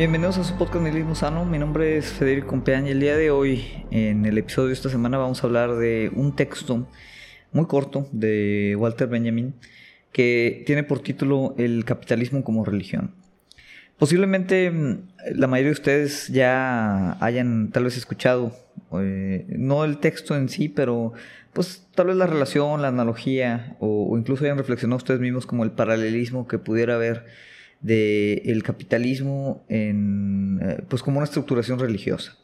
Bienvenidos a su podcast Nihilismo Sano. Mi nombre es Federico Compeán y el día de hoy, en el episodio de esta semana, vamos a hablar de un texto muy corto de Walter Benjamin que tiene por título El capitalismo como religión. Posiblemente mm, la mayoría de ustedes ya hayan tal vez escuchado, eh, no el texto en sí, pero pues tal vez la relación, la analogía, o, incluso hayan reflexionado ustedes mismos como el paralelismo que pudiera haber del el capitalismo en, eh, pues como una estructuración religiosa.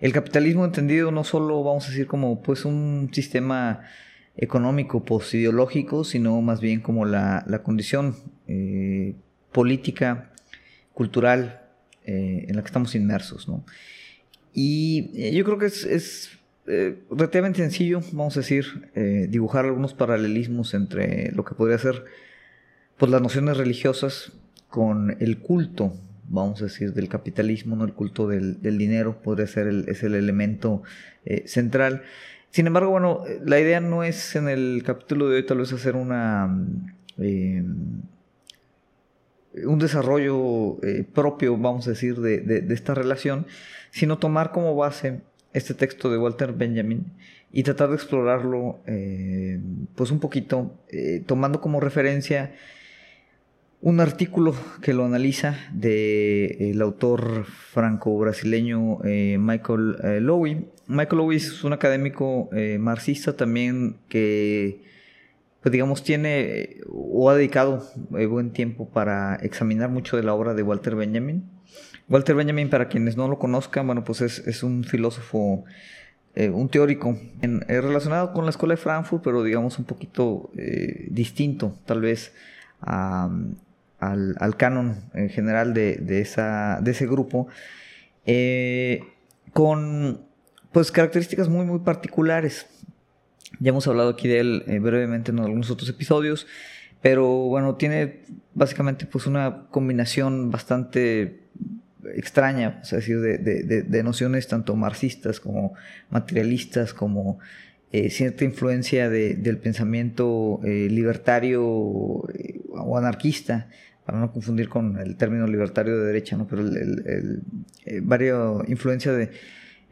El capitalismo entendido no solo, vamos a decir, como pues un sistema económico posideológico, sino más bien como la, condición eh, política, cultural eh, en la que estamos inmersos. Y yo creo que es, relativamente sencillo, vamos a decir, dibujar algunos paralelismos entre lo que podría ser pues, las nociones religiosas con el culto, vamos a decir, del capitalismo, ¿no? el culto del, dinero podría ser el, es el elemento eh, central. Sin embargo, bueno, la idea no es en el capítulo de hoy tal vez hacer una... Eh, un desarrollo eh, propio, vamos a decir, de, esta relación, sino tomar como base este texto de Walter Benjamin y tratar de explorarlo pues un poquito, tomando como referencia un artículo que lo analiza del el autor franco-brasileño eh, Michael eh. Michael Lowy es un académico eh, marxista también que, pues digamos, tiene o ha dedicado buen tiempo para examinar mucho de la obra de Walter Benjamin. Walter Benjamin, para quienes no lo conozcan, bueno, pues es, un filósofo, un teórico relacionado con la escuela de Frankfurt, pero digamos un poquito distinto, tal vez, a al, canon en general de, esa, de ese grupo, eh, con pues características muy muy particulares. Ya hemos hablado aquí de él eh, brevemente en algunos otros episodios, pero bueno, tiene básicamente pues una combinación bastante extraña, es decir, de, nociones tanto marxistas como materialistas, como eh, cierta influencia del pensamiento libertario o anarquista para no confundir con el término libertario de derecha, ¿no? pero el, el, eh, varios influencia de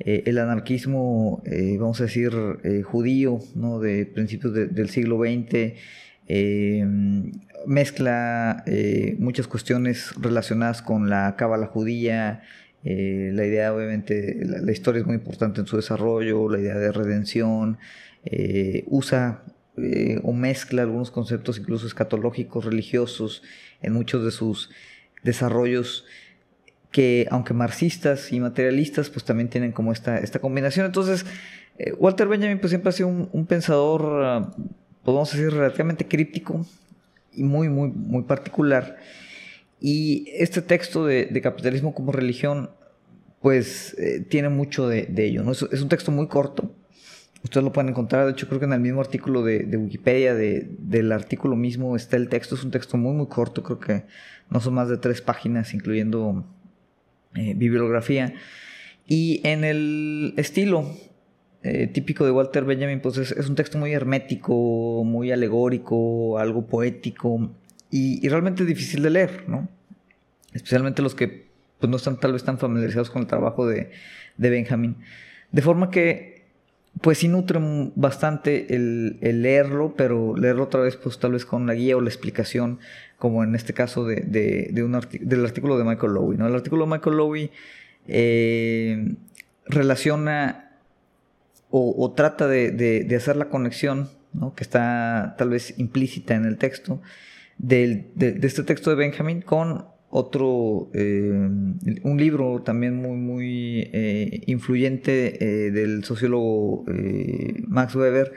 eh, el anarquismo, eh, vamos a decir, judío, ¿no? de principios del siglo XX, mezcla muchas cuestiones relacionadas con la cábala judía, la idea, obviamente, la, historia es muy importante en su desarrollo, la idea de redención, usa o mezcla algunos conceptos incluso escatológicos, religiosos, en muchos de sus desarrollos que aunque marxistas y materialistas pues también tienen como esta, esta combinación. Entonces eh, Walter Benjamin pues siempre ha sido un, pensador, uh, podemos decir, relativamente críptico y muy, muy, muy particular. Y este texto de, capitalismo como religión pues eh, tiene mucho de, ello. ¿no? Es, un texto muy corto, Ustedes lo pueden encontrar, de hecho creo que en el mismo artículo de, Wikipedia, del artículo mismo está el texto, es un texto muy muy corto, creo que no son más de tres páginas, incluyendo eh, bibliografía. Y en el estilo eh, típico de Walter Benjamin, pues es, un texto muy hermético, muy alegórico, algo poético y, realmente difícil de leer, ¿no? Especialmente los que pues, no están tal vez tan familiarizados con el trabajo de, de Benjamin. De forma que pues sí nutre bastante el, leerlo, pero leerlo otra vez, pues tal vez con la guía o la explicación, como en este caso de, de, un del artículo de Michael Lowy. ¿no? El artículo de Michael Lowy eh, relaciona o, trata de, hacer la conexión, ¿no? que está tal vez implícita en el texto, de, este texto de Benjamin con otro, eh, un libro también muy, muy eh, influyente eh, del sociólogo Max Weber,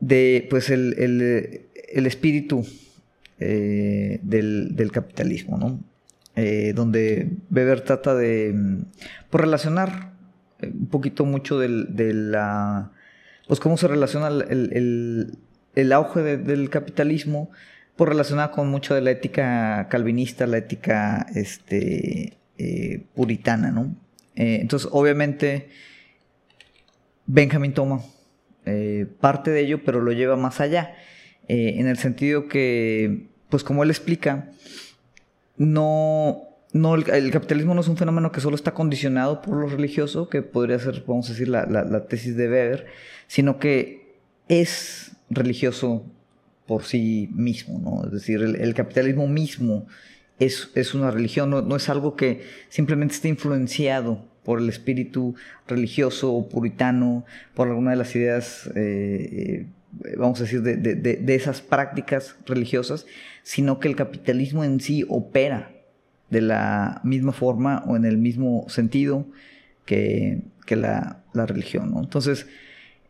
de pues el, el, espíritu del, capitalismo, ¿no? donde Weber trata de pues, relacionar un poquito mucho del, de la, pues cómo se relaciona el, el auge del capitalismo por pues, relacionada con mucho de la ética calvinista, la ética este, eh, puritana, ¿no? Eh, entonces, obviamente, Benjamin toma eh, parte de ello, pero lo lleva más allá, en el sentido que, pues como él explica, no, no, el, capitalismo no es un fenómeno que solo está condicionado por lo religioso, que podría ser, vamos a decir, la, tesis de Weber, sino que es religioso por sí mismo, ¿no? Es decir, el, capitalismo mismo es, es una religión, no, es algo que simplemente esté influenciado por el espíritu religioso o puritano, por alguna de las ideas, eh, eh, vamos a decir, de, de esas prácticas religiosas, sino que el capitalismo en sí opera de la misma forma o en el mismo sentido que, la, religión. Entonces,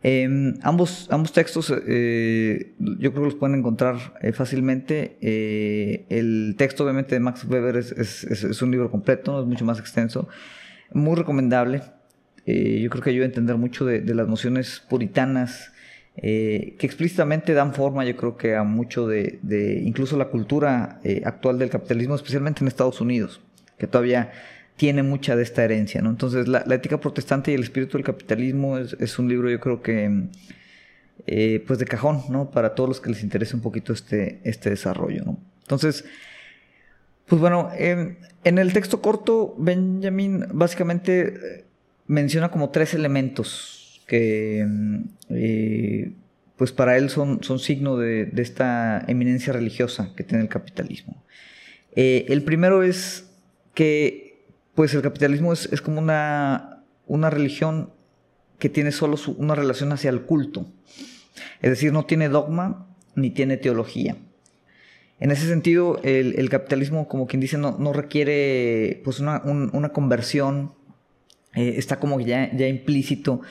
em, ambos, ambos textos eh, yo creo que los pueden encontrar eh, fácilmente. Eh, el texto obviamente de Max Weber es, un libro completo, es mucho más extenso, muy recomendable. yo creo que ayuda a entender mucho de, de las nociones puritanas que explícitamente dan forma, yo creo que a mucho de, incluso la cultura actual del capitalismo, especialmente en Estados Unidos, que todavía tiene mucha de esta herencia, ¿no? Entonces, la, ética protestante y el espíritu del capitalismo es, un libro, yo creo que, eh, pues de cajón, ¿no? Para todos los que les interese un poquito este, este desarrollo, ¿no? Entonces, pues bueno, em, en el texto corto, Benjamin básicamente menciona como tres elementos que eh, pues para él son, son signo de, esta eminencia religiosa que tiene el capitalismo. Eh, el primero es que pues el capitalismo es, como una, una, religión que tiene solo una relación hacia el culto. Es decir, no tiene dogma ni tiene teología. En ese sentido, el, capitalismo, como quien dice, no, requiere pues una, conversión, eh, está como ya, ya implícito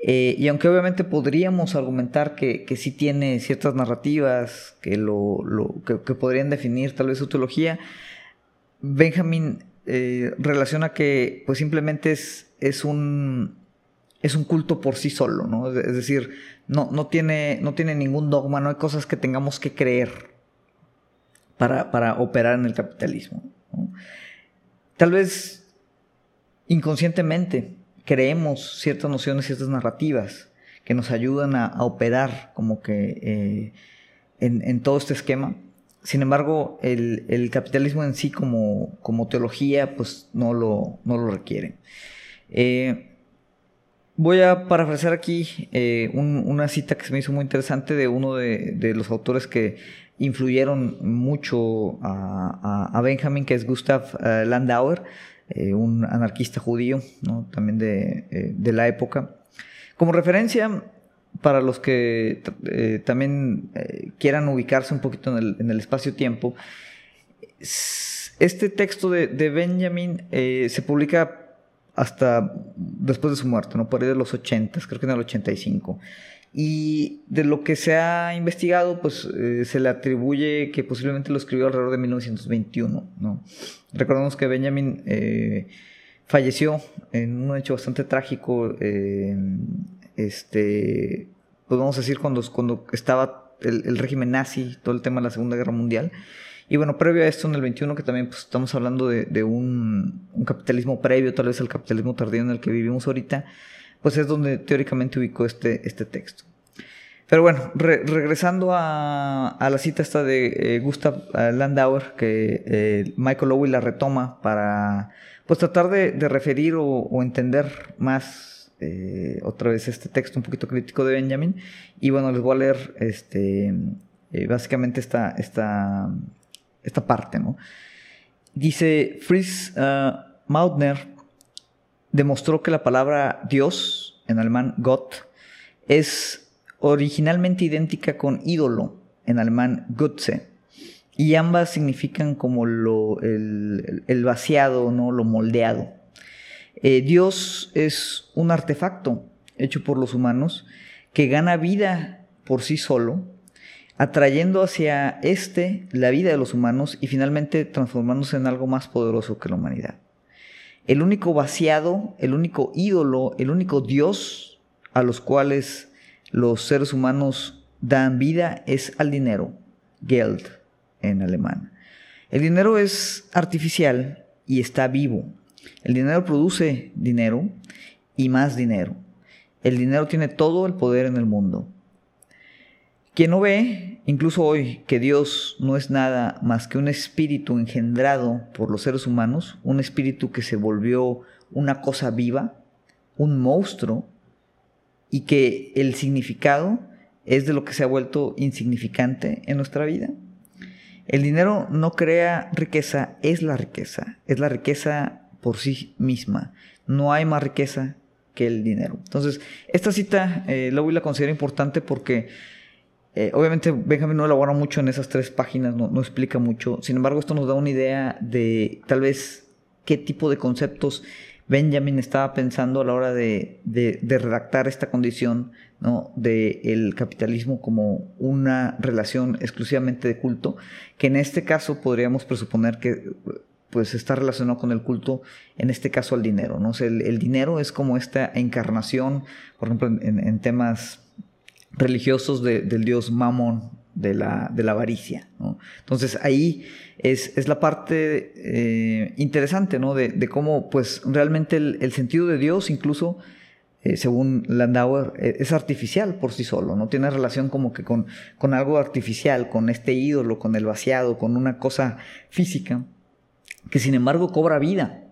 eh, y aunque obviamente podríamos argumentar que, que sí tiene ciertas narrativas que, lo, que, podrían definir tal vez su teología, Benjamin eh, relaciona que pues simplemente es, es, un, es un culto por sí solo, ¿no? Es decir, no, no, tiene, no tiene ningún dogma, no hay cosas que tengamos que creer para, para operar en el capitalismo. Tal vez inconscientemente creemos ciertas nociones, ciertas narrativas que nos ayudan a, operar como que eh, en, todo este esquema. Sin embargo, el, capitalismo en sí como, teología, pues no lo, no requiere. Eh, voy a parafrasear aquí eh, una cita que se me hizo muy interesante de uno de, los autores que influyeron mucho a, a Benjamin, que es Gustav Landauer. Eh, un anarquista judío, también de, la época. Como referencia, para los que eh, también quieran ubicarse un poquito en el, espacio-tiempo, este texto de, Benjamin se publica hasta después de su muerte, ¿no? por ahí de los 80, creo que en el 85. Y de lo que se ha investigado, pues eh, se le atribuye que posiblemente lo escribió alrededor de 1921. ¿no? Recordemos que Benjamin eh, falleció en un hecho bastante trágico, este, pues vamos a decir, cuando, cuando estaba el, régimen nazi, todo el tema de la Segunda Guerra Mundial. Y bueno, previo a esto, en el 21, que también pues, estamos hablando de, un, capitalismo previo, tal vez al capitalismo tardío en el que vivimos ahorita, pues es donde teóricamente ubicó este, este texto. Pero bueno, regresando a, la cita esta de eh, Gustav eh, Landauer, que eh, Michael Lowey la retoma para pues tratar de, referir o, entender más otra vez este texto un poquito crítico de Benjamin. Y bueno, les voy a leer este, básicamente esta, esta, esta parte. ¿no? Dice Fritz Mautner demostró que la palabra Dios, en alemán Gott, es originalmente idéntica con ídolo, en alemán Gutze, y ambas significan como lo, el, vaciado, ¿no? lo moldeado. Eh, Dios es un artefacto hecho por los humanos que gana vida por sí solo, atrayendo hacia éste la vida de los humanos y finalmente transformándose en algo más poderoso que la humanidad. El único vaciado, el único ídolo, el único Dios a los cuales los seres humanos dan vida es al dinero, Geld en alemán. El dinero es artificial y está vivo. El dinero produce dinero y más dinero. El dinero tiene todo el poder en el mundo. Quien no ve, incluso hoy, que Dios no es nada más que un espíritu engendrado por los seres humanos, un espíritu que se volvió una cosa viva, un monstruo, y que el significado es de lo que se ha vuelto insignificante en nuestra vida. El dinero no crea riqueza, es la riqueza, es la riqueza por sí misma. No hay más riqueza que el dinero. Entonces, esta cita eh, la la considero importante porque eh, obviamente Benjamin no elabora mucho en esas tres páginas, no, no explica mucho. Sin embargo, esto nos da una idea de tal vez qué tipo de conceptos Benjamin estaba pensando a la hora de, redactar esta condición ¿no? del capitalismo como una relación exclusivamente de culto, que en este caso podríamos presuponer que pues está relacionado con el culto, en este caso al dinero. ¿no? el, dinero es como esta encarnación, por ejemplo, en, temas religiosos del dios Mamón, de la, de la avaricia. Entonces ahí es, la parte eh, interesante ¿no? de, cómo pues realmente el, sentido de Dios incluso, eh, según Landauer, e, es artificial por sí solo, no tiene relación como que con, con algo artificial, con este ídolo, con el vaciado, con una cosa física, que sin embargo cobra vida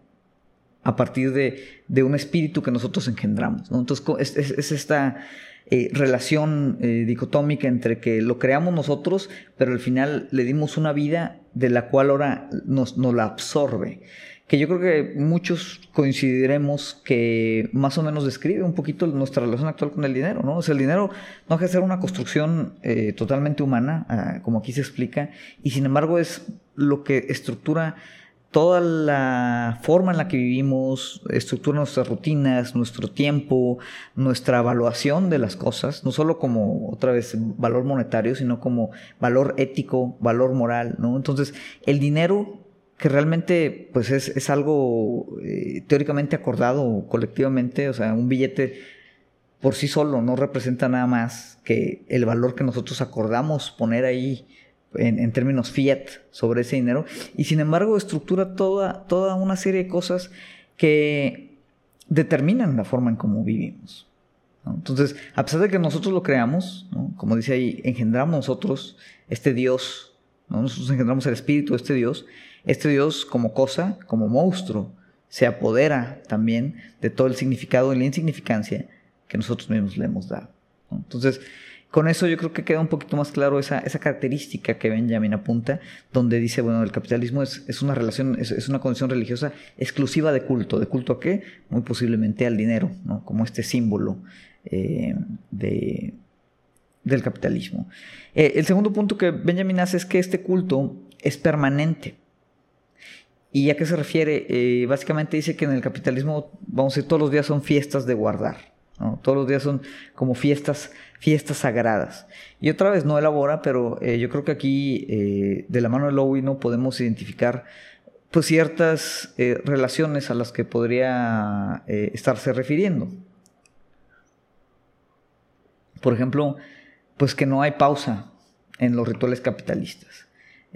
a partir de, un espíritu que nosotros engendramos. Entonces es esta eh, relación eh, dicotómica entre que lo creamos nosotros, pero al final le dimos una vida de la cual ahora nos, la absorbe. Que yo creo que muchos coincidiremos que más o menos describe un poquito nuestra relación actual con el dinero, ¿no? O el dinero no deja de ser una construcción eh, totalmente humana, ah, como aquí se explica, y sin embargo es lo que estructura toda la forma en la que vivimos, estructura nuestras rutinas, nuestro tiempo, nuestra evaluación de las cosas, no solo como otra vez valor monetario, sino como valor ético, valor moral, ¿no? Entonces, el dinero que realmente pues es, algo eh, teóricamente acordado colectivamente, o sea, un billete por sí solo no representa nada más que el valor que nosotros acordamos poner ahí en, términos fiat sobre ese dinero y sin embargo estructura toda, toda una serie de cosas que determinan la forma en cómo vivimos. Entonces, a pesar de que nosotros lo creamos, como dice ahí, engendramos nosotros este Dios, nosotros engendramos el espíritu de este Dios, este Dios como cosa, como monstruo, se apodera también de todo el significado y la insignificancia que nosotros mismos le hemos dado. Entonces, con eso yo creo que queda un poquito más claro esa, característica que Benjamin apunta, donde dice, bueno, el capitalismo es, una relación, es, una condición religiosa exclusiva de culto. ¿De culto a qué? Muy posiblemente al dinero. Como este símbolo eh, de, del capitalismo. Eh, el segundo punto que Benjamin hace es que este culto es permanente. ¿Y a qué se refiere? Eh, básicamente dice que en el capitalismo, vamos a decir, todos los días son fiestas de guardar. Todos los días son como fiestas, fiestas sagradas. Y otra vez no elabora, pero eh, yo creo que aquí eh, de la mano de Lowy no podemos identificar pues ciertas eh, relaciones a las que podría estarse refiriendo. Por ejemplo, pues que no hay pausa en los rituales capitalistas.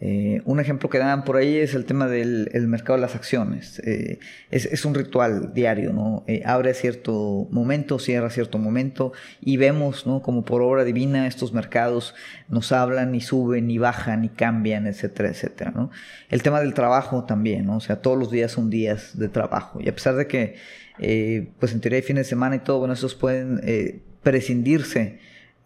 Eh, un ejemplo que dan por ahí es el tema del mercado de las acciones. Eh, es, un ritual diario, ¿no? Eh, abre cierto momento, cierra cierto momento y vemos, ¿no? Como por obra divina estos mercados nos hablan y suben y bajan y cambian, etcétera, etcétera, ¿no? El tema del trabajo también, ¿no? O sea, todos los días son días de trabajo y a pesar de que, pues en teoría hay fines de semana y todo, bueno, esos pueden prescindirse,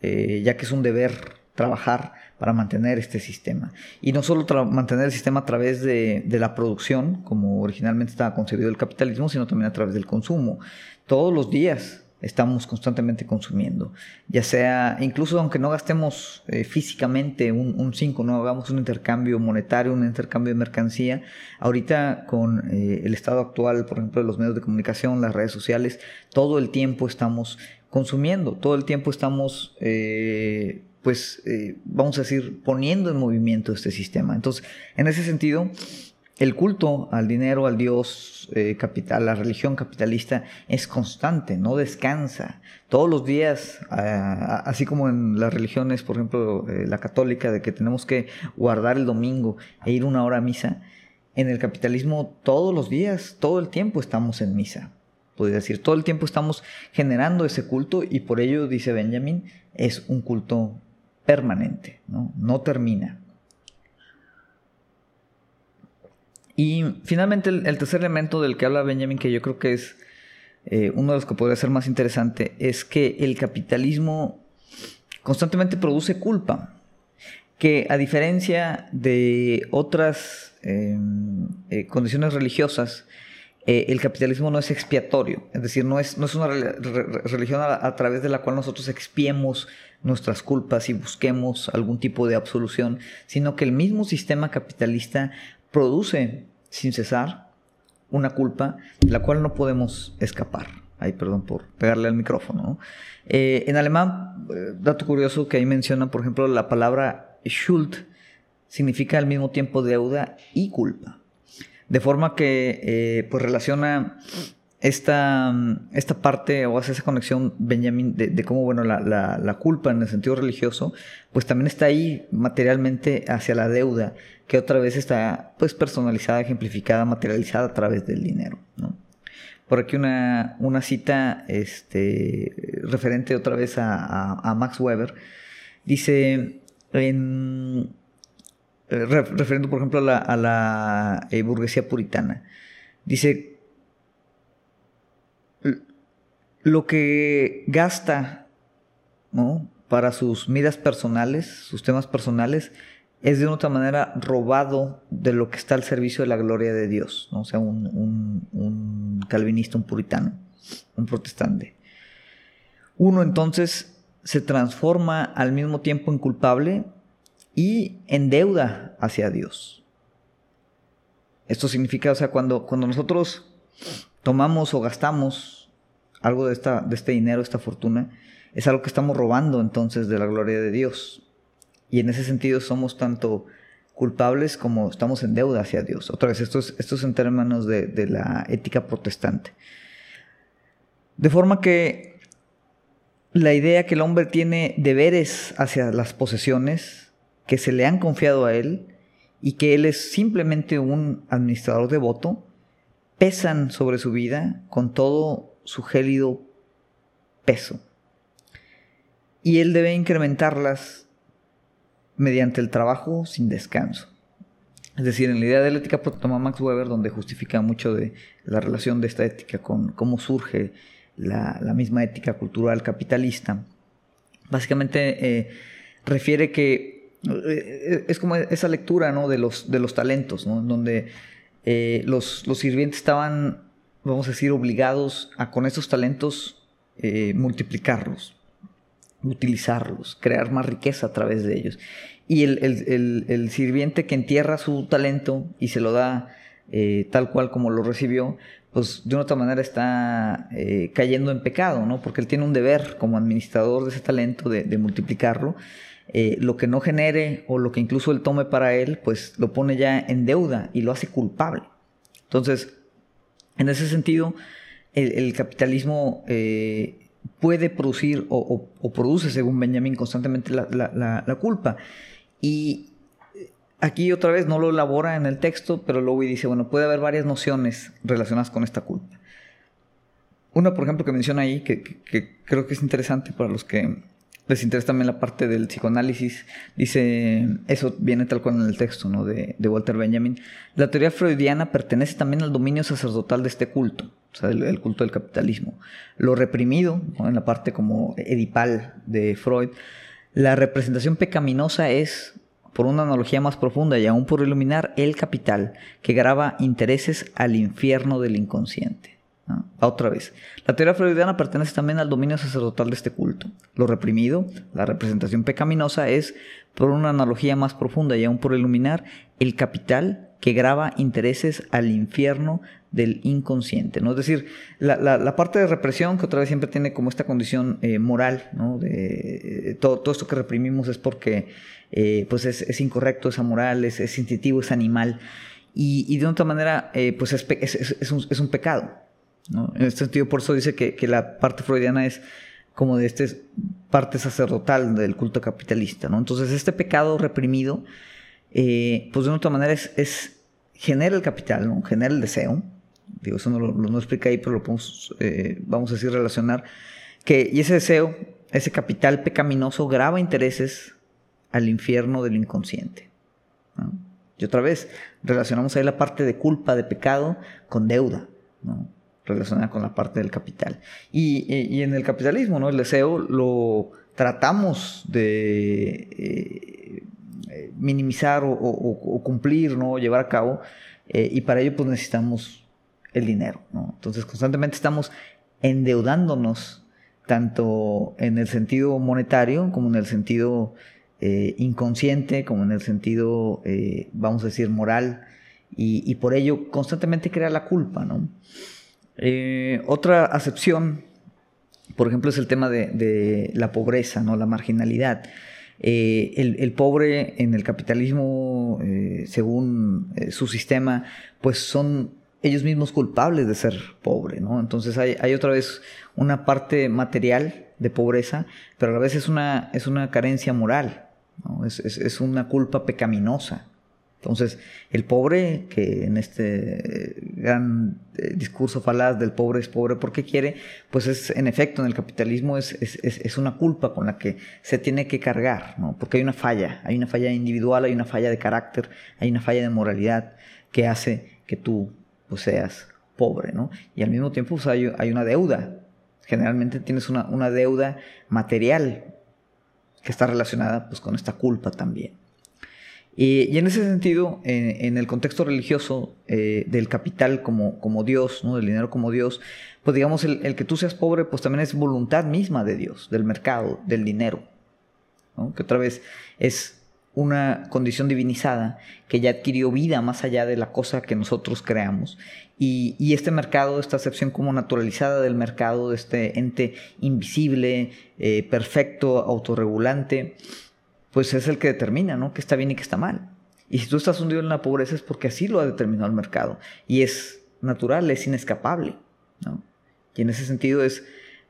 ya que es un deber trabajar para mantener este sistema. Y no solo mantener el sistema a través de, la producción, como originalmente estaba concebido el capitalismo, sino también a través del consumo. Todos los días estamos constantemente consumiendo, ya sea, incluso aunque no gastemos eh, físicamente un 5, no hagamos un intercambio monetario, un intercambio de mercancía, ahorita con eh, el estado actual, por ejemplo, de los medios de comunicación, las redes sociales, todo el tiempo estamos consumiendo, todo el tiempo estamos... Eh, pues, eh, vamos a decir, poniendo en movimiento este sistema. Entonces, en ese sentido, el culto al dinero, al Dios eh, capital, la religión capitalista es constante, no descansa. Todos los días, así como en las religiones, por ejemplo, eh, la católica, de que tenemos que guardar el domingo e ir una hora a misa, en el capitalismo todos los días, todo el tiempo estamos en misa. Podría decir, todo el tiempo estamos generando ese culto y por ello, dice Benjamin, es un culto permanente, no, termina. Y finalmente el, tercer elemento del que habla Benjamin, que yo creo que es eh, uno de los que podría ser más interesante, es que el capitalismo constantemente produce culpa, que a diferencia de otras em, eh, condiciones religiosas, eh, el capitalismo no es expiatorio, es decir, no es, no es una religión a, través de la cual nosotros expiemos nuestras culpas y busquemos algún tipo de absolución, sino que el mismo sistema capitalista produce sin cesar una culpa de la cual no podemos escapar. Ay, perdón por pegarle al micrófono. Eh, en alemán, eh, dato curioso que ahí menciona, por ejemplo, la palabra Schuld significa al mismo tiempo deuda y culpa. De forma que eh, pues relaciona esta, esta parte o hace esa conexión, Benjamin, de, cómo bueno, la, culpa en el sentido religioso, pues también está ahí materialmente hacia la deuda, que otra vez está pues personalizada, ejemplificada, materializada a través del dinero. Por aquí una, una cita este, referente otra vez a, Max Weber. Dice, en, eh, referente por ejemplo a la, eh, burguesía puritana, dice, lo que gasta ¿no? para sus miras personales, sus temas personales, es de otra manera robado de lo que está al servicio de la gloria de Dios, ¿no? o sea, un, calvinista, un puritano, un protestante. Uno entonces se transforma al mismo tiempo en culpable y en deuda hacia Dios. Esto significa, o sea, cuando, cuando nosotros tomamos o gastamos algo de, esta, de este dinero, esta fortuna, es algo que estamos robando entonces de la gloria de Dios. Y en ese sentido somos tanto culpables como estamos en deuda hacia Dios. Otra vez, esto es, en términos de, de la ética protestante. De forma que la idea que el hombre tiene deberes hacia las posesiones que se le han confiado a él y que él es simplemente un administrador devoto, pesan sobre su vida con todo su gélido peso. Y él debe incrementarlas mediante el trabajo sin descanso. Es decir, en la idea de la ética toma Max Weber, donde justifica mucho de la relación de esta ética con cómo surge la, misma ética cultural capitalista, básicamente eh, refiere que es como esa lectura ¿no? de, los, de los talentos, donde eh, los, los sirvientes estaban vamos a decir, obligados a con esos talentos eh, multiplicarlos, utilizarlos, crear más riqueza a través de ellos. Y el, sirviente que entierra su talento y se lo da eh, tal cual como lo recibió, pues de una otra manera está eh, cayendo en pecado, ¿no? Porque él tiene un deber como administrador de ese talento de multiplicarlo. Lo que no genere o lo que incluso él tome para él, pues lo pone ya en deuda y lo hace culpable. Entonces, en ese sentido, el, capitalismo eh, puede producir o, produce, según Benjamin, constantemente la, culpa. Y aquí otra vez no lo elabora en el texto, pero luego dice, bueno, puede haber varias nociones relacionadas con esta culpa. Una, por ejemplo, que menciona ahí, que, creo que es interesante para los que les interesa también la parte del psicoanálisis, dice, eso viene tal cual en el texto ¿no? de, Walter Benjamin, la teoría freudiana pertenece también al dominio sacerdotal de este culto, o sea, el, culto del capitalismo. Lo reprimido, en la parte como edipal de Freud, la representación pecaminosa es, por una analogía más profunda y aún por iluminar, el capital que graba intereses al infierno del inconsciente. Otra vez. La teoría freudiana pertenece también al dominio sacerdotal de este culto. Lo reprimido, la representación pecaminosa, es, por una analogía más profunda y aún por iluminar, el capital que graba intereses al infierno del inconsciente. ¿no? Es decir, la, parte de represión, que otra vez siempre tiene como esta condición eh, moral, ¿no? eh, todo, esto que reprimimos es porque eh, pues es, incorrecto, es amoral, es, es instintivo, es animal. Y, de otra manera, pues es un pecado. En este sentido, por eso dice que, la parte freudiana es como de esta parte sacerdotal del culto capitalista. ¿no? Entonces, este pecado reprimido, eh, pues de una otra manera es, genera el capital, ¿no? genera el deseo. Digo, eso no lo no explica ahí, pero lo podemos, eh, vamos a decir, relacionar. Que, y ese deseo, ese capital pecaminoso graba intereses al infierno del inconsciente. Y otra vez, relacionamos ahí la parte de culpa, de pecado, con deuda, ¿no? Relacionada con la parte del capital. Y, en el capitalismo, ¿no? el deseo lo tratamos de eh, minimizar o, cumplir, ¿no? llevar a cabo, eh, y para ello pues necesitamos el dinero. Entonces constantemente estamos endeudándonos tanto en el sentido monetario como en el sentido eh, inconsciente, como en el sentido, eh, vamos a decir, moral, y, por ello constantemente crea la culpa. ¿no? Eh, otra acepción, por ejemplo, es el tema de, la pobreza, ¿no? la marginalidad. el, el, pobre en el capitalismo, según su sistema, pues son ellos mismos culpables de ser pobre, ¿no? Entonces hay, otra vez una parte material de pobreza, pero a la vez es una, es una carencia moral, es, una culpa pecaminosa. Entonces, el pobre, que en este gran eh, discurso falaz del pobre es pobre porque quiere, pues es en efecto en el capitalismo es, es, una culpa con la que se tiene que cargar, ¿no? porque hay una falla, hay una falla individual, hay una falla de carácter, hay una falla de moralidad que hace que tú pues, seas pobre, ¿no? Y al mismo tiempo pues, hay, una deuda. Generalmente tienes una, deuda material que está relacionada pues, con esta culpa también. Y, en ese sentido, en, el contexto religioso eh, del capital como, como Dios, ¿no? del dinero como Dios, pues digamos, el, el, que tú seas pobre, pues también es voluntad misma de Dios, del mercado, del dinero. Que otra vez es una condición divinizada que ya adquirió vida más allá de la cosa que nosotros creamos. Y, este mercado, esta acepción como naturalizada del mercado, de este ente invisible, eh, perfecto, autorregulante, pues es el que determina, ¿no? Que está bien y que está mal. Y si tú estás hundido en la pobreza es porque así lo ha determinado el mercado. Y es natural, es inescapable, ¿no? Y en ese sentido es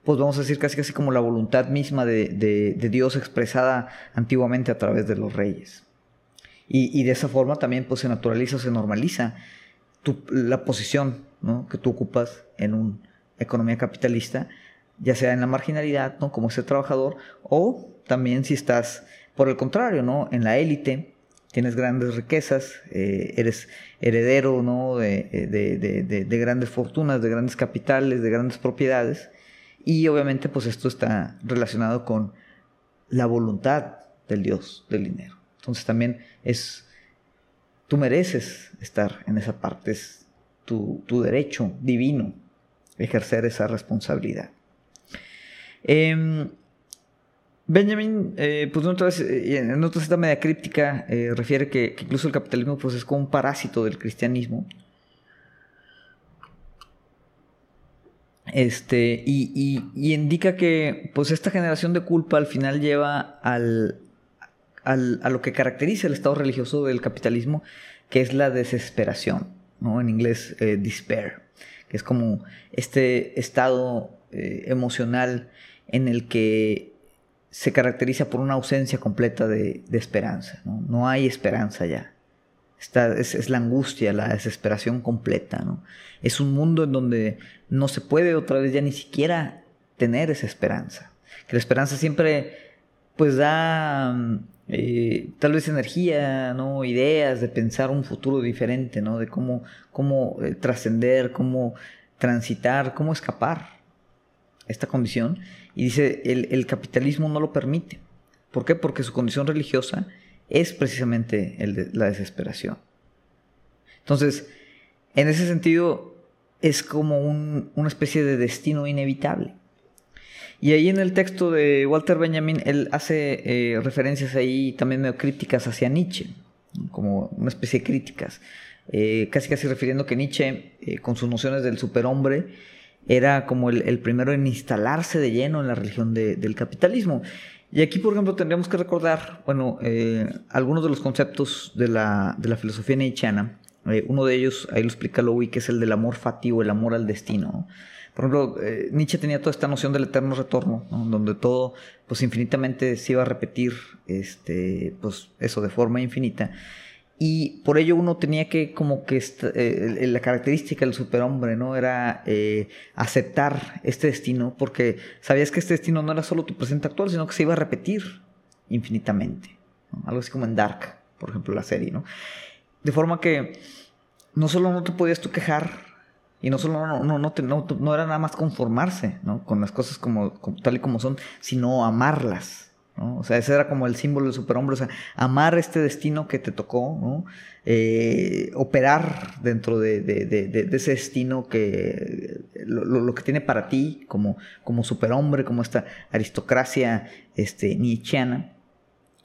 pues vamos a decir casi casi como la voluntad misma de, Dios expresada antiguamente a través de los reyes. Y, de esa forma también pues se naturaliza o se normaliza la posición que tú ocupas en una economía capitalista, ya sea en la marginalidad, ¿no? como ese trabajador, o también si estás, por el contrario, ¿no? en la élite, tienes grandes riquezas, eh, eres heredero ¿no? de, de, grandes fortunas, de grandes capitales, de grandes propiedades, y obviamente pues esto está relacionado con la voluntad del Dios del dinero. Entonces también es, tú mereces estar en esa parte, es tu, derecho divino ejercer esa responsabilidad. Em, Benjamin, eh, pues eh, en otra cita media críptica, eh, refiere que, incluso el capitalismo pues, es como un parásito del cristianismo Este, y, indica que pues esta generación de culpa al final lleva al, a lo que caracteriza el estado religioso del capitalismo, que es la desesperación, ¿no? En inglés, eh, despair, que es como este estado emocional en el que se caracteriza por una ausencia completa de, esperanza, ¿no? No hay esperanza ya. es, la angustia, la desesperación completa, ¿no? Es un mundo en donde no se puede otra vez ya ni siquiera tener esa esperanza. Que la esperanza siempre pues da mm, eh, tal vez energía, ¿no? ideas de pensar un futuro diferente, ¿no? de cómo, cómo eh, trascender, cómo transitar, cómo escapar esta condición. Y dice, el, el, capitalismo no lo permite. ¿Por qué? Porque su condición religiosa es precisamente de la desesperación. Entonces, en ese sentido, es como una especie de destino inevitable. Y ahí en el texto de Walter Benjamin, él hace eh, referencias ahí también medio críticas hacia Nietzsche, como una especie de críticas, eh, casi casi refiriendo que Nietzsche, eh, con sus nociones del superhombre, era como el, primero en instalarse de lleno en la religión del capitalismo. Y aquí, por ejemplo, tendríamos que recordar, bueno, algunos de los conceptos de la, de la filosofía nietzscheana eh, uno de ellos, ahí lo explica Lowy, que es el del amor fativo, el amor al destino. Por ejemplo, eh, Nietzsche tenía toda esta noción del eterno retorno, donde todo, pues infinitamente se iba a repetir, este, pues eso, de forma infinita. Y por ello uno tenía que, como que eh, la característica del superhombre, ¿no? Era aceptar este destino, porque sabías que este destino no era solo tu presente actual, sino que se iba a repetir infinitamente. algo así como en Dark, por ejemplo, la serie, ¿no? De forma que no solo no te podías tú quejar y no solo no, no, no, no, era nada más conformarse ¿no? con las cosas como, tal y como son, sino amarlas. O sea, ese era como el símbolo del superhombre, o sea, amar este destino que te tocó. Eh, operar dentro de, ese destino que lo, que tiene para ti como, como superhombre, como esta aristocracia este, nietzscheana.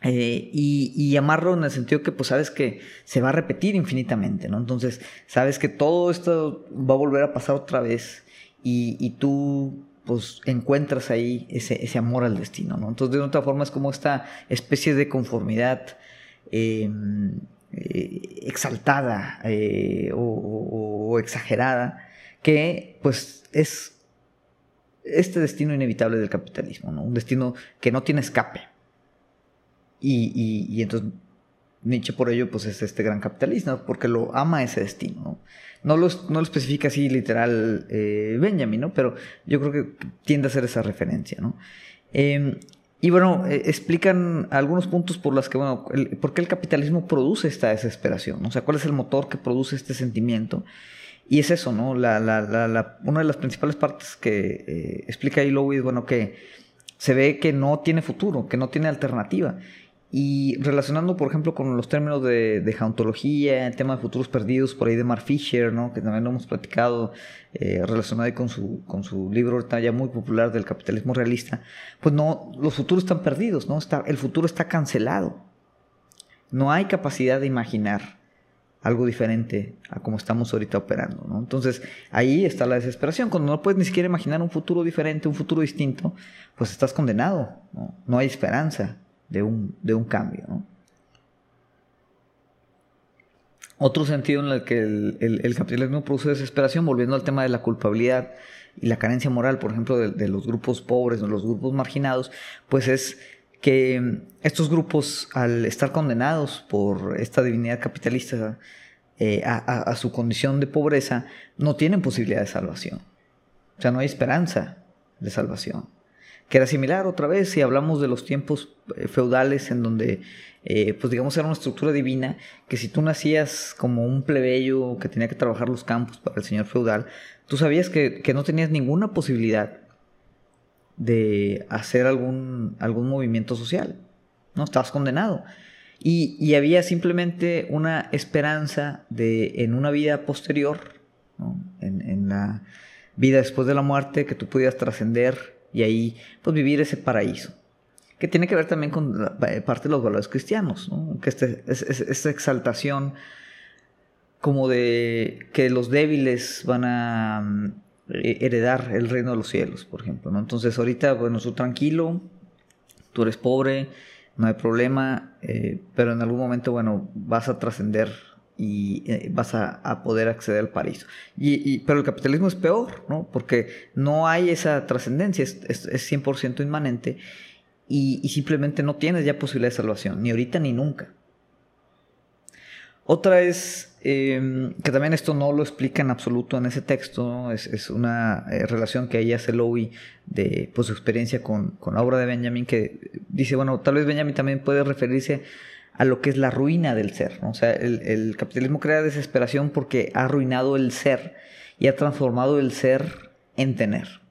Eh, y, amarlo en el sentido que pues sabes que se va a repetir infinitamente, ¿no? Entonces sabes que todo esto va a volver a pasar otra vez y tú pues encuentras ahí ese, ese, amor al destino, ¿no? Entonces de otra forma es como esta especie de conformidad em, eh, exaltada eh, o, exagerada que pues es este destino inevitable del capitalismo, ¿no? Un destino que no tiene escape. Y, y, entonces Nietzsche por ello pues es este gran capitalista, porque lo ama ese destino. ¿no? No lo, no lo especifica así literal eh, Benjamin, ¿no? pero yo creo que tiende a ser esa referencia. ¿no? Em, y bueno, eh, explican algunos puntos por las que, bueno, por qué el capitalismo produce esta desesperación, o sea, cuál es el motor que produce este sentimiento. Y es eso, ¿no? La, la, la, una de las principales partes que eh, explica ahí Lowy es, bueno, que se ve que no tiene futuro, que no tiene alternativa. Y relacionando, por ejemplo, con los términos de, de jauntología, el tema de futuros perdidos, por ahí de Mark Fisher, ¿no? que también lo hemos platicado, eh, relacionado con su, con su libro ya muy popular del capitalismo realista, pues no, los futuros están perdidos, ¿no? Está, el futuro está cancelado. No hay capacidad de imaginar algo diferente a como estamos ahorita operando, ¿no? Entonces, ahí está la desesperación. Cuando no puedes ni siquiera imaginar un futuro diferente, un futuro distinto, pues estás condenado, ¿no? No hay esperanza de un, de un cambio. Otro sentido en el que el, capitalismo produce desesperación, volviendo al tema de la culpabilidad y la carencia moral, por ejemplo, de, los grupos pobres, de los grupos marginados, pues es que estos grupos, al estar condenados por esta divinidad capitalista eh, a, su condición de pobreza, no tienen posibilidad de salvación. O sea, no hay esperanza de salvación que era similar otra vez si hablamos de los tiempos eh, feudales en donde, eh, pues digamos, era una estructura divina, que si tú nacías como un plebeyo que tenía que trabajar los campos para el señor feudal, tú sabías que, no tenías ninguna posibilidad de hacer algún, algún movimiento social, ¿no? Estabas condenado. Y, había simplemente una esperanza de, en una vida posterior, en, en la vida después de la muerte, que tú pudieras trascender y ahí pues vivir ese paraíso. Que tiene que ver también con eh, parte de los valores cristianos, que este, es, esta exaltación como de que los débiles van a mm, heredar el reino de los cielos, por ejemplo. Entonces ahorita, bueno, tú tranquilo, tú eres pobre, no hay problema, eh, pero en algún momento, bueno, vas a trascender y eh, vas a, poder acceder al paraíso. Y, pero el capitalismo es peor, ¿no? Porque no hay esa trascendencia, es, es, 100% inmanente y, simplemente no tienes ya posibilidad de salvación, ni ahorita ni nunca. Otra es em, que también esto no lo explica en absoluto en ese texto, es, una eh, relación que ahí hace Lowy de pues, su experiencia con, con la obra de Benjamin, que dice, bueno, tal vez Benjamin también puede referirse a lo que es la ruina del ser. O sea, el, capitalismo crea desesperación porque ha arruinado el ser y ha transformado el ser en tener.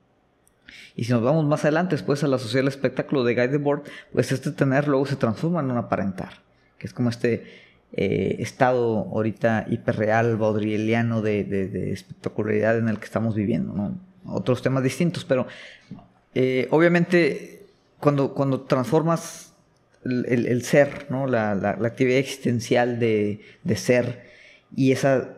Y si nos vamos más adelante, después a la sociedad del espectáculo de Guy Debord, pues este tener luego se transforma en un aparentar, que es como este eh, estado ahorita hiperreal, baudrilliano de, espectacularidad en el que estamos viviendo. Otros temas distintos, pero eh, obviamente cuando, cuando transformas el, ser, ¿no? La, actividad existencial de, ser y esa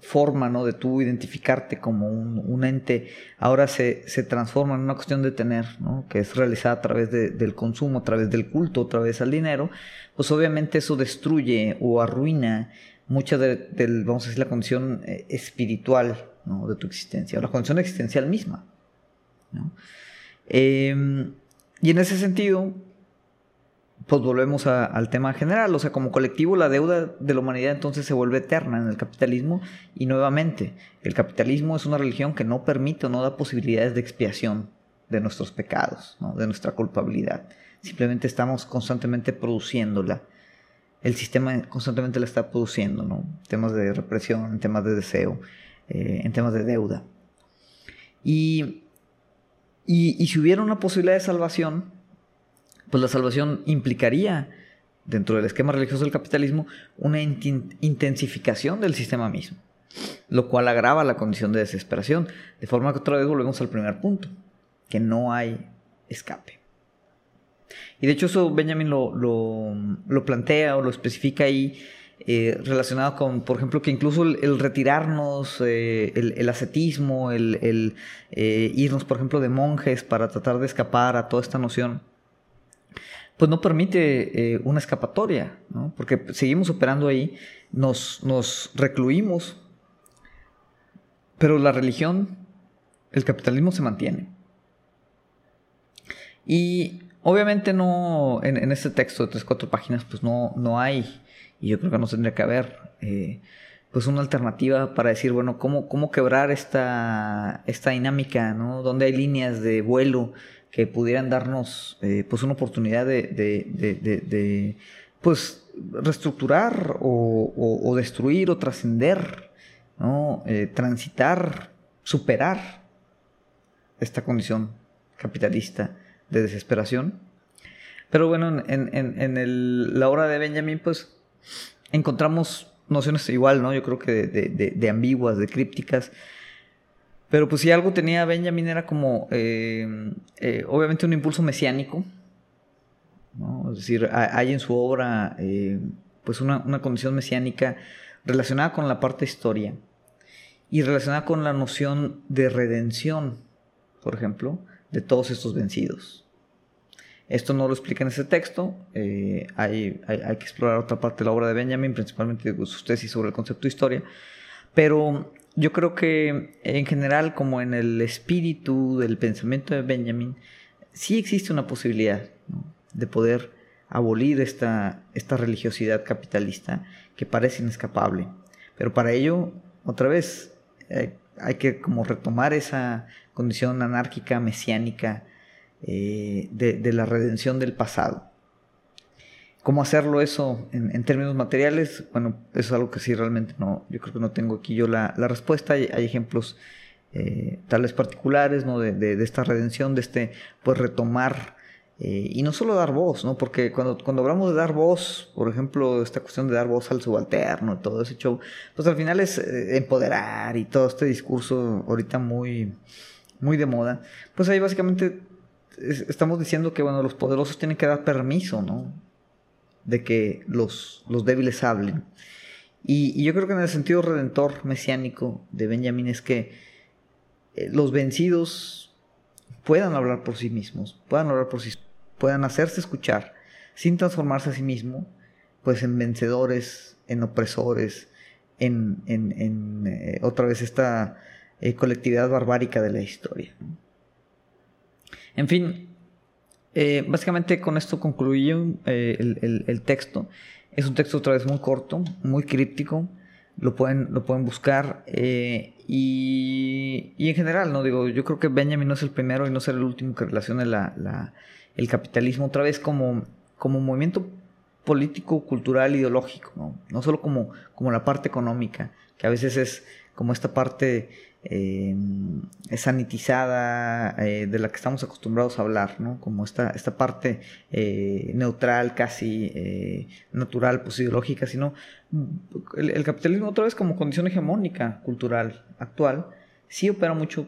forma ¿no? de tú identificarte como un, ente, ahora se, transforma en una cuestión de tener, ¿no? que es realizada a través del consumo, a través del culto, a través del dinero, pues obviamente eso destruye o arruina mucha de, vamos a decir, la condición eh, espiritual ¿no? de tu existencia, o la condición existencial misma. Em, y en ese sentido, pues volvemos al tema general, o sea, como colectivo la deuda de la humanidad entonces se vuelve eterna en el capitalismo y nuevamente el capitalismo es una religión que no permite o no da posibilidades de expiación de nuestros pecados, de nuestra culpabilidad. Simplemente estamos constantemente produciéndola el sistema constantemente la está produciendo, ¿no? Temas de represión, en temas de deseo, eh, en temas de deuda. Y, y, si hubiera una posibilidad de salvación, pues la salvación implicaría, dentro del esquema religioso del capitalismo, una intensificación del sistema mismo, lo cual agrava la condición de desesperación, de forma que otra vez volvemos al primer punto, que no hay escape. Y de hecho eso Benjamin lo, lo, plantea o lo especifica ahí eh, relacionado con, por ejemplo, que incluso el, retirarnos, eh, el, ascetismo, el, eh, irnos, por ejemplo, de monjes para tratar de escapar a toda esta noción, pues no permite una escapatoria, ¿no? porque seguimos operando ahí, nos, nos recluimos, pero la religión, el capitalismo se mantiene. Y Obviamente no, en, este texto de tres, cuatro páginas, pues no, no hay, y yo creo que no tendría que haber, eh, pues una alternativa para decir, bueno, cómo, cómo quebrar esta, esta dinámica, ¿no? Donde hay líneas de vuelo que pudieran darnos, eh, pues una oportunidad de, de, pues, reestructurar o, destruir o trascender, ¿no? Eh, transitar, superar esta condición capitalista de desesperación. Pero bueno, en, la obra de Benjamin, pues encontramos nociones igual, ¿no? Yo creo que de, ambiguas, de crípticas. Pero pues si algo tenía Benjamin era como, eh, eh, obviamente un impulso mesiánico. Es decir, hay en su obra eh, pues una, una, condición mesiánica relacionada con la parte historia y relacionada con la noción de redención, por ejemplo, de todos estos vencidos. Esto no lo explica en ese texto, eh, hay, hay, que explorar otra parte de la obra de Benjamin, principalmente su tesis sobre el concepto de historia, pero yo creo que en general, como en el espíritu del pensamiento de Benjamin, sí existe una posibilidad de poder abolir esta, esta religiosidad capitalista que parece inescapable. Pero para ello, otra vez, eh, hay que como retomar esa condición anárquica, mesiánica, eh, de, la redención del pasado. ¿Cómo hacerlo eso en, términos materiales? Bueno, eso es algo que sí realmente no, yo creo que no tengo aquí yo la, respuesta. Hay, ejemplos eh, tales particulares, ¿no? De, esta redención, de este, pues retomar, eh, y no solo dar voz, ¿no? Porque cuando, cuando hablamos de dar voz, por ejemplo, esta cuestión de dar voz al subalterno, todo ese show, pues al final es empoderar y todo este discurso ahorita muy muy de moda, pues ahí básicamente estamos diciendo que bueno, los poderosos tienen que dar permiso, ¿no? De que los, los débiles hablen. Y, yo creo que en el sentido redentor mesiánico de Benjamín es que eh, los vencidos puedan hablar por sí mismos, puedan hablar por sí puedan hacerse escuchar sin transformarse a sí mismo, pues en vencedores, en opresores, en, en, eh, otra vez esta eh, colectividad barbárica de la historia. En fin, eh, básicamente con esto concluyo eh, el, texto. Es un texto otra vez muy corto, muy críptico. Lo pueden, lo pueden buscar. y, en general, no digo, yo creo que Benjamin no es el primero y no será el último que relacione la, el capitalismo otra vez como, como movimiento político, cultural, ideológico, ¿no? no solo como, como la parte económica, que a veces es como esta parte eh, sanitizada eh, de la que estamos acostumbrados a hablar, ¿no? Como esta, esta parte eh, neutral, casi eh, natural, pues ideológica, sino el, capitalismo otra vez como condición hegemónica cultural actual, sí opera mucho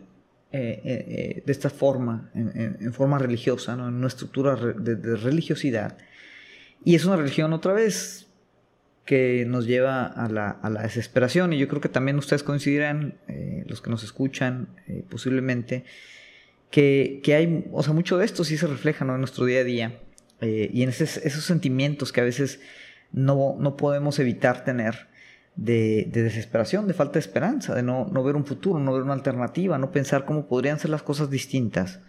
de esta forma, en, forma religiosa, ¿no? en una estructura de religiosidad. Y es una religión otra vez que nos lleva a la, desesperación y yo creo que también ustedes coincidirán, eh, los que nos escuchan eh, posiblemente, que, hay, o sea, mucho de esto sí se refleja en nuestro día a día eh, y en esos sentimientos que a veces no, no podemos evitar tener de, desesperación, de falta de esperanza, de no, no ver un futuro, no ver una alternativa, no pensar cómo podrían ser las cosas distintas.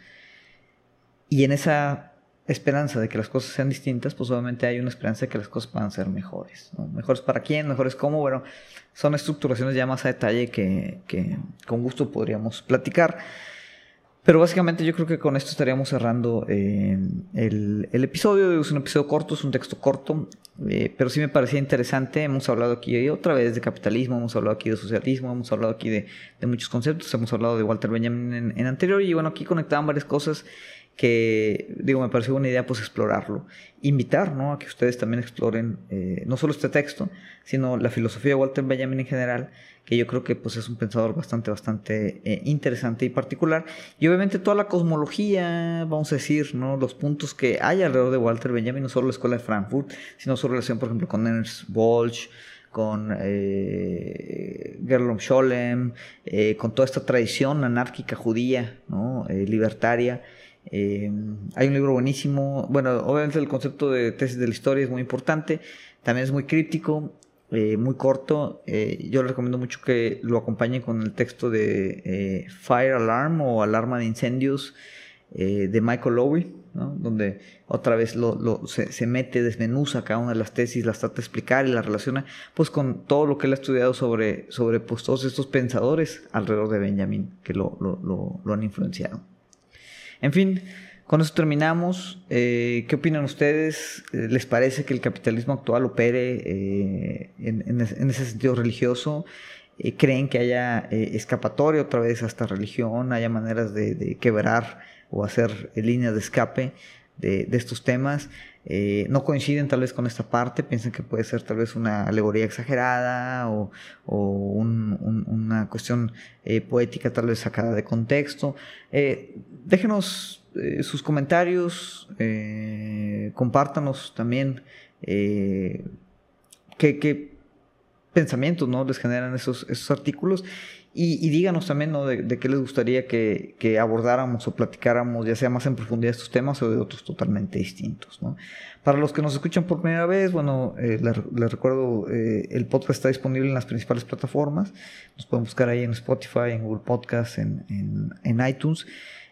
Y en esa esperanza de que las cosas sean distintas, pues obviamente hay una esperanza de que las cosas puedan ser mejores. Mejores para quién, mejores cómo, bueno, son estructuraciones ya más a detalle que, con gusto podríamos platicar. Pero básicamente yo creo que con esto estaríamos cerrando eh, el, el, episodio. Es un episodio corto, es un texto corto, eh, pero sí me parecía interesante. Hemos hablado aquí otra vez de capitalismo, hemos hablado aquí de socialismo, hemos hablado aquí de, de muchos conceptos, hemos hablado de Walter Benjamin en, en, anterior y bueno, aquí conectaban varias cosas que, digo, me pareció buena idea pues explorarlo. Invitar, ¿no? A que ustedes también exploren eh, no solo este texto, sino la filosofía de Walter Benjamin en general, que yo creo que pues es un pensador bastante, bastante eh, interesante y particular. Y obviamente toda la cosmología, vamos a decir, ¿no? Los puntos que hay alrededor de Walter Benjamin, no solo la escuela de Frankfurt, sino su relación, por ejemplo, con Ernst Bolch, con eh, Gerlom Scholem, eh, con toda esta tradición anárquica judía, ¿no? libertaria. Eh, hay un libro buenísimo. Bueno, obviamente el concepto de tesis de la historia es muy importante. También es muy crítico, eh, muy corto. Eh, yo les recomiendo mucho que lo acompañen con el texto de Fire Alarm o Alarma de Incendios de Michael Lowy, donde otra vez lo, se, mete, desmenuza cada una de las tesis, las trata de explicar y las relaciona pues con todo lo que él ha estudiado sobre, sobre pues, todos estos pensadores alrededor de Benjamin que lo, lo han influenciado. En fin, con eso terminamos. Eh, ¿Qué opinan ustedes? Eh, ¿Les parece que el capitalismo actual opere eh, en, ese sentido religioso? ¿Creen que haya escapatoria otra vez a esta religión? ¿Haya maneras de, quebrar o hacer líneas de escape de, estos temas? No coinciden tal vez con esta parte, piensan que puede ser tal vez una alegoría exagerada o, una cuestión poética tal vez sacada de contexto. déjenos eh, sus comentarios, eh, compártanos también eh, qué, pensamientos ¿no? les generan esos, esos artículos y, díganos también ¿no? de, qué les gustaría que, abordáramos o platicáramos, ya sea más en profundidad estos temas o de otros totalmente distintos. ¿no? Para los que nos escuchan por primera vez, bueno, les, recuerdo, el podcast está disponible en las principales plataformas. Nos pueden buscar ahí en Spotify, en Google Podcasts, en, en, iTunes.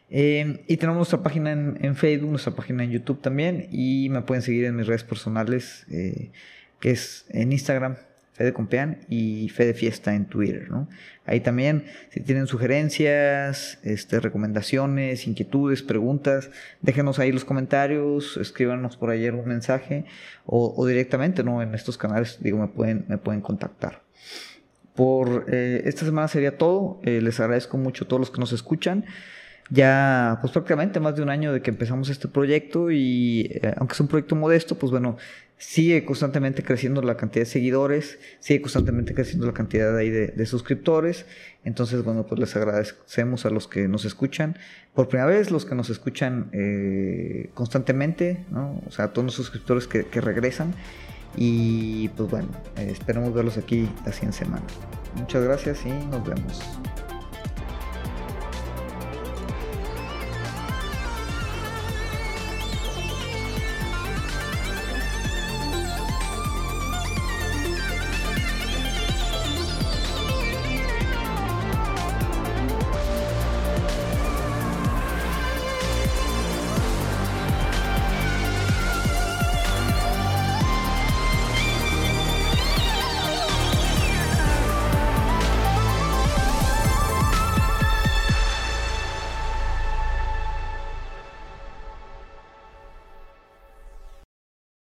Eh, y tenemos nuestra página en, Facebook, nuestra página en YouTube también. Y me pueden seguir en mis redes personales, eh, que es en Instagram, Fede Compean, y Fede Fiesta en Twitter. ¿no? Ahí también, si tienen sugerencias, este, recomendaciones, inquietudes, preguntas, déjenos ahí los comentarios, escríbanos por ayer un mensaje o, directamente ¿no? en estos canales, digo, me pueden, me pueden contactar. Por eh, esta semana sería todo. les agradezco mucho a todos los que nos escuchan ya pues prácticamente más de un año de que empezamos este proyecto y eh, aunque es un proyecto modesto, pues bueno, sigue constantemente creciendo la cantidad de seguidores, sigue constantemente creciendo la cantidad ahí de, suscriptores. Entonces, bueno, pues les agradecemos a los que nos escuchan por primera vez, los que nos escuchan eh, constantemente, ¿no? O sea, a todos los suscriptores que, regresan. Y pues bueno, eh, esperamos verlos aquí la siguiente semana. Muchas gracias y nos vemos.